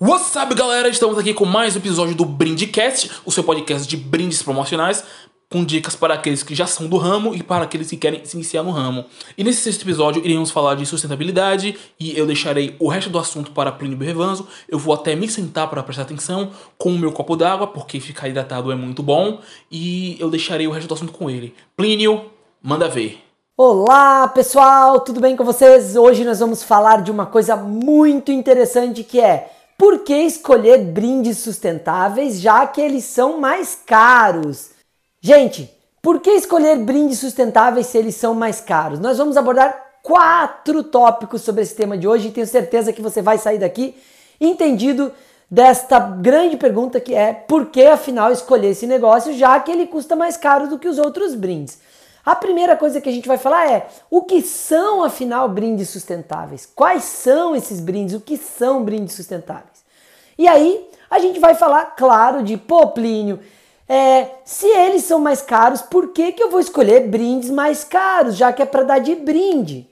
What's up, galera? Estamos aqui com mais um episódio do Brindcast, o seu podcast de brindes promocionais, com dicas para aqueles que já são do ramo e para aqueles que querem se iniciar no ramo. E nesse sexto episódio iremos falar de sustentabilidade e eu deixarei o resto do assunto para Plínio Berrevanzo. Eu vou até me sentar para prestar atenção com o meu copo d'água, porque ficar hidratado é muito bom, e eu deixarei o resto do assunto com ele. Plínio, manda ver. Olá pessoal, tudo bem com vocês? Hoje nós vamos falar de uma coisa muito interessante que é por que escolher brindes sustentáveis já que eles são mais caros? Gente, por que escolher brindes sustentáveis se eles são mais caros? Nós vamos abordar quatro tópicos sobre esse tema de hoje e tenho certeza que você vai sair daqui entendido desta grande pergunta que é por que afinal escolher esse negócio já que ele custa mais caro do que os outros brindes? A primeira coisa que a gente vai falar é o que são, afinal, brindes sustentáveis? Quais são esses brindes? O que são brindes sustentáveis? E aí a gente vai falar, claro, de pô, Plínio, é, se eles são mais caros, por que, que eu vou escolher brindes mais caros, já que é para dar de brinde?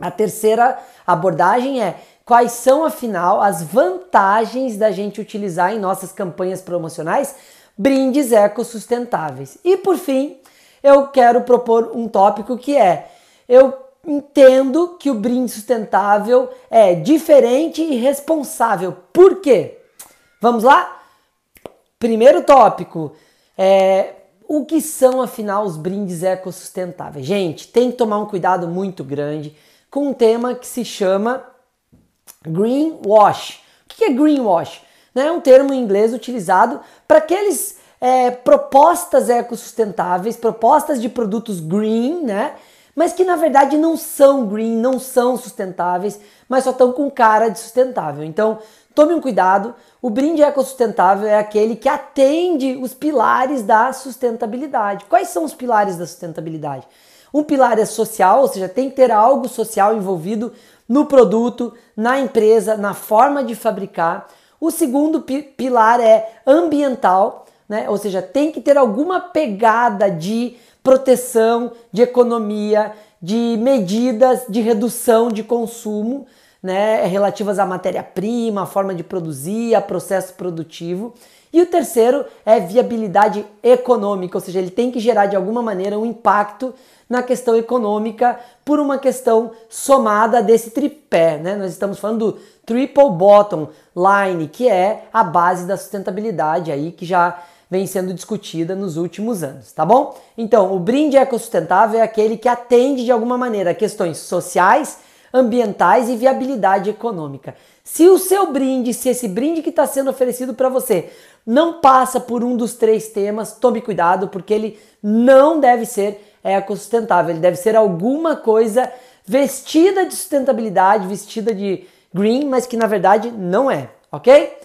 A terceira abordagem é quais são, afinal, as vantagens da gente utilizar em nossas campanhas promocionais brindes ecossustentáveis. E por fim, eu quero propor um tópico que é: eu entendo que o brinde sustentável é diferente e responsável. Por quê? Vamos lá? Primeiro tópico é o que são afinal os brindes ecossustentáveis. Gente, tem que tomar um cuidado muito grande com um tema que se chama greenwash. O que é greenwash? É um termo em inglês utilizado para aqueles é, propostas ecossustentáveis, propostas de produtos green, né? Mas que na verdade não são green, não são sustentáveis, mas só estão com cara de sustentável. Então, tome um cuidado. O brinde ecossustentável é aquele que atende os pilares da sustentabilidade. Quais são os pilares da sustentabilidade? Um pilar é social, ou seja, tem que ter algo social envolvido no produto, na empresa, na forma de fabricar. O segundo pilar é ambiental, né? Ou seja, tem que ter alguma pegada de proteção, de economia, de medidas de redução de consumo, né, relativas à matéria-prima, à forma de produzir, a processo produtivo. E o terceiro é viabilidade econômica, ou seja, ele tem que gerar de alguma maneira um impacto na questão econômica por uma questão somada desse tripé, né? Nós estamos falando do triple bottom line, que é a base da sustentabilidade aí que já vem sendo discutida nos últimos anos, tá bom? Então, o brinde ecossustentável é aquele que atende de alguma maneira a questões sociais, ambientais e viabilidade econômica. Se o seu brinde, se esse brinde que está sendo oferecido para você não passa por um dos três temas, tome cuidado, porque ele não deve ser ecossustentável, ele deve ser alguma coisa vestida de sustentabilidade, vestida de green, mas que na verdade não é, ok?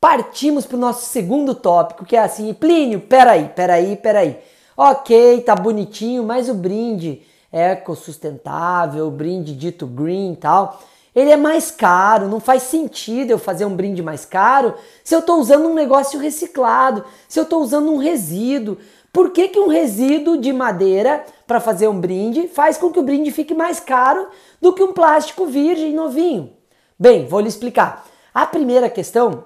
Partimos para o nosso segundo tópico, que é assim, Plínio, peraí, peraí, peraí. Ok, tá bonitinho, mas o brinde ecossustentável, o brinde dito green e tal, ele é mais caro, não faz sentido eu fazer um brinde mais caro se eu estou usando um negócio reciclado, se eu estou usando um resíduo. Por que, que um resíduo de madeira para fazer um brinde faz com que o brinde fique mais caro do que um plástico virgem novinho? Bem, vou lhe explicar. A primeira questão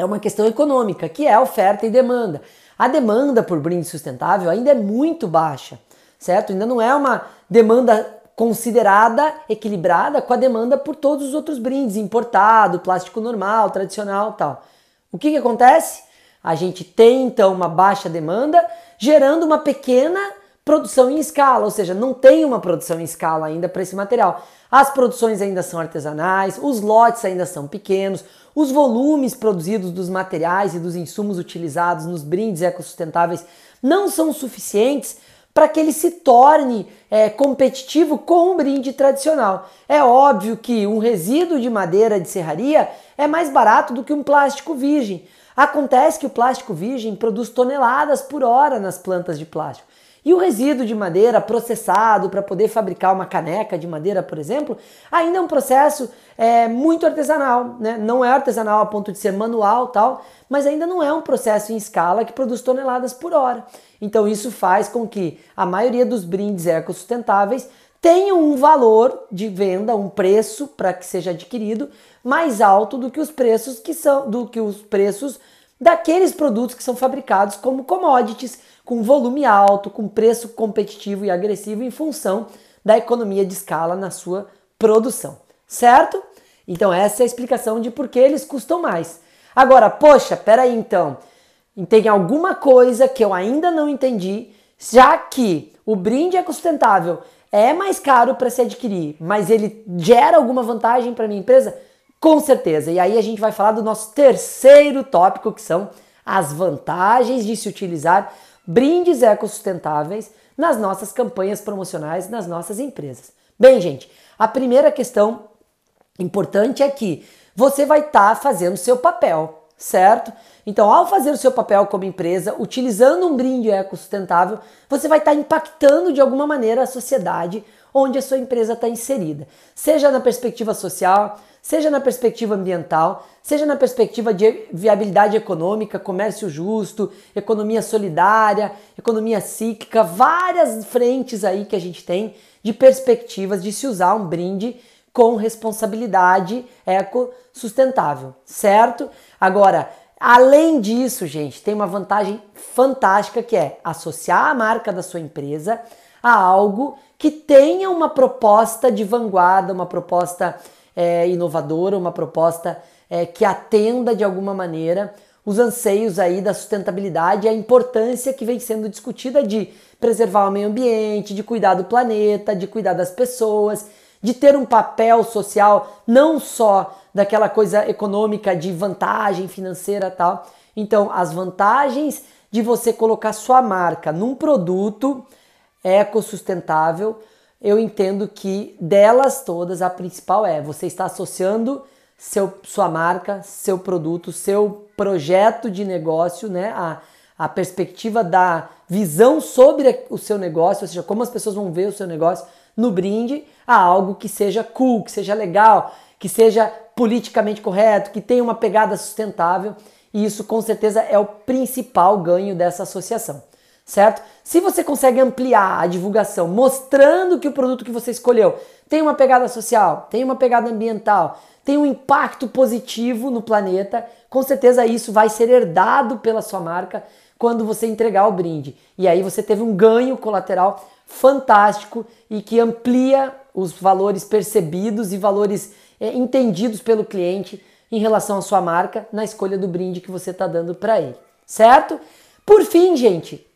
é uma questão econômica, que é oferta e demanda. A demanda por brinde sustentável ainda é muito baixa, certo? Ainda não é uma demanda considerada equilibrada com a demanda por todos os outros brindes, importado, plástico normal, tradicional tal. O que, que acontece? A gente tem então uma baixa demanda, gerando uma pequena produção em escala, ou seja, não tem uma produção em escala ainda para esse material. As produções ainda são artesanais, os lotes ainda são pequenos, os volumes produzidos dos materiais e dos insumos utilizados nos brindes ecossustentáveis não são suficientes para que ele se torne é, competitivo com um brinde tradicional. É óbvio que um resíduo de madeira de serraria é mais barato do que um plástico virgem. Acontece que o plástico virgem produz toneladas por hora nas plantas de plástico. E o resíduo de madeira processado para poder fabricar uma caneca de madeira, por exemplo, ainda é um processo é, muito artesanal, né? Não é artesanal a ponto de ser manual tal, mas ainda não é um processo em escala que produz toneladas por hora. Então isso faz com que a maioria dos brindes ecossustentáveis tenham um valor de venda, um preço para que seja adquirido mais alto do que os preços que são do que os preços daqueles produtos que são fabricados como commodities, com volume alto, com preço competitivo e agressivo em função da economia de escala na sua produção, certo? Então essa é a explicação de por que eles custam mais. Agora, poxa, peraí então, tem alguma coisa que eu ainda não entendi, já que o brinde é sustentável, é mais caro para se adquirir, mas ele gera alguma vantagem para minha empresa? Com certeza. E aí a gente vai falar do nosso terceiro tópico, que são as vantagens de se utilizar brindes ecossustentáveis nas nossas campanhas promocionais, nas nossas empresas. Bem, gente, a primeira questão importante é que você vai estar tá fazendo seu papel, certo? Então, ao fazer o seu papel como empresa, utilizando um brinde ecossustentável, você vai estar tá impactando de alguma maneira a sociedade onde a sua empresa está inserida, seja na perspectiva social, seja na perspectiva ambiental, seja na perspectiva de viabilidade econômica, comércio justo, economia solidária, economia cíclica, várias frentes aí que a gente tem de perspectivas de se usar um brinde com responsabilidade ecossustentável, certo? Agora, além disso, gente, tem uma vantagem fantástica que é associar a marca da sua empresa a algo que tenha uma proposta de vanguarda, uma proposta é, inovadora, uma proposta é, que atenda de alguma maneira os anseios aí da sustentabilidade e a importância que vem sendo discutida de preservar o meio ambiente, de cuidar do planeta, de cuidar das pessoas, de ter um papel social não só daquela coisa econômica de vantagem financeira tal. Então, as vantagens de você colocar sua marca num produto ecossustentável eu entendo que delas todas a principal é você está associando seu, sua marca, seu produto, seu projeto de negócio, né? A, a perspectiva da visão sobre o seu negócio, ou seja, como as pessoas vão ver o seu negócio no brinde, a algo que seja cool, que seja legal, que seja politicamente correto, que tenha uma pegada sustentável. E isso com certeza é o principal ganho dessa associação certo? Se você consegue ampliar a divulgação mostrando que o produto que você escolheu tem uma pegada social, tem uma pegada ambiental, tem um impacto positivo no planeta, com certeza isso vai ser herdado pela sua marca quando você entregar o brinde. E aí você teve um ganho colateral fantástico e que amplia os valores percebidos e valores é, entendidos pelo cliente em relação à sua marca na escolha do brinde que você está dando para ele, certo? Por fim, gente,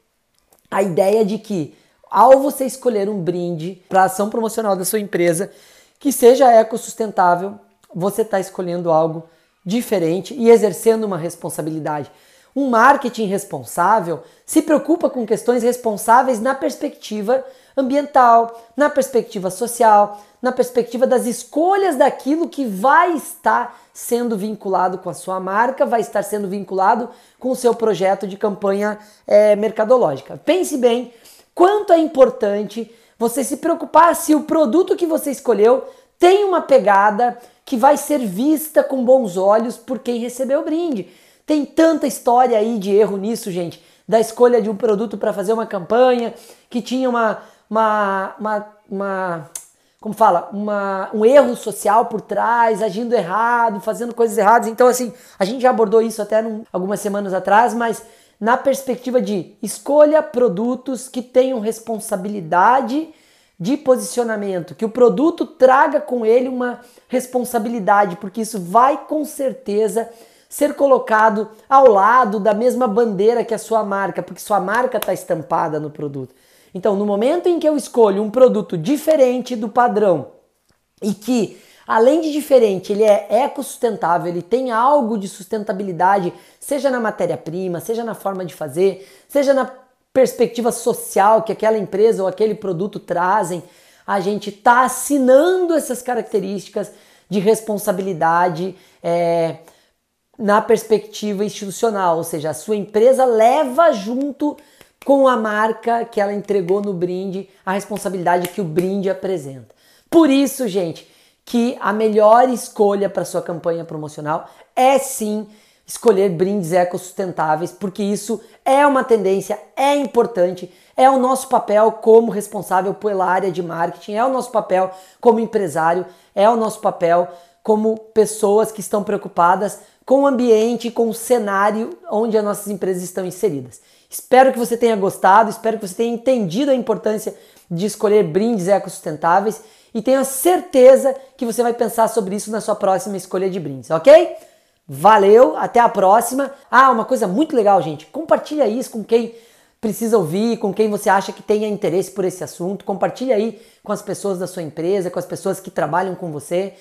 a ideia de que ao você escolher um brinde para a ação promocional da sua empresa que seja ecossustentável, você está escolhendo algo diferente e exercendo uma responsabilidade. Um marketing responsável se preocupa com questões responsáveis na perspectiva ambiental, na perspectiva social, na perspectiva das escolhas daquilo que vai estar sendo vinculado com a sua marca, vai estar sendo vinculado com o seu projeto de campanha é, mercadológica. Pense bem quanto é importante você se preocupar se o produto que você escolheu tem uma pegada que vai ser vista com bons olhos por quem recebeu o brinde. Tem tanta história aí de erro nisso, gente, da escolha de um produto para fazer uma campanha que tinha uma, uma, uma, uma como fala, uma, um erro social por trás, agindo errado, fazendo coisas erradas. Então, assim, a gente já abordou isso até num, algumas semanas atrás, mas na perspectiva de escolha produtos que tenham responsabilidade de posicionamento, que o produto traga com ele uma responsabilidade, porque isso vai com certeza ser colocado ao lado da mesma bandeira que a sua marca, porque sua marca está estampada no produto. Então, no momento em que eu escolho um produto diferente do padrão e que, além de diferente, ele é ecossustentável, ele tem algo de sustentabilidade, seja na matéria-prima, seja na forma de fazer, seja na perspectiva social que aquela empresa ou aquele produto trazem, a gente está assinando essas características de responsabilidade é, na perspectiva institucional, ou seja, a sua empresa leva junto com a marca que ela entregou no brinde, a responsabilidade que o brinde apresenta. Por isso, gente, que a melhor escolha para sua campanha promocional é sim escolher brindes ecossustentáveis, porque isso é uma tendência, é importante, é o nosso papel como responsável pela área de marketing, é o nosso papel como empresário, é o nosso papel como pessoas que estão preocupadas com o ambiente, com o cenário onde as nossas empresas estão inseridas. Espero que você tenha gostado, espero que você tenha entendido a importância de escolher brindes ecossustentáveis e tenho certeza que você vai pensar sobre isso na sua próxima escolha de brindes, ok? Valeu, até a próxima. Ah, uma coisa muito legal, gente. Compartilha isso com quem precisa ouvir, com quem você acha que tenha interesse por esse assunto. Compartilha aí com as pessoas da sua empresa, com as pessoas que trabalham com você.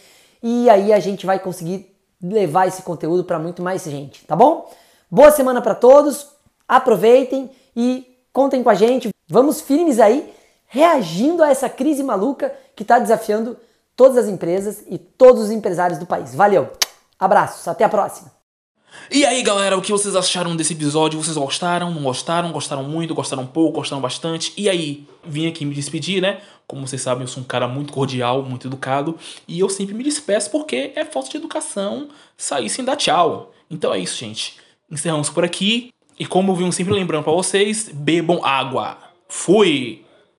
E aí a gente vai conseguir levar esse conteúdo para muito mais gente, tá bom? Boa semana para todos. Aproveitem e contem com a gente. Vamos firmes aí, reagindo a essa crise maluca que está desafiando todas as empresas e todos os empresários do país. Valeu! Abraços, até a próxima! E aí, galera, o que vocês acharam desse episódio? Vocês gostaram? Não gostaram? Gostaram muito? Gostaram pouco? Gostaram bastante? E aí, vim aqui me despedir, né? Como vocês sabem, eu sou um cara muito cordial, muito educado, e eu sempre me despeço porque é falta de educação sair sem dar tchau. Então é isso, gente. Encerramos por aqui. E como eu vim sempre lembrando para vocês, bebam água. Fui!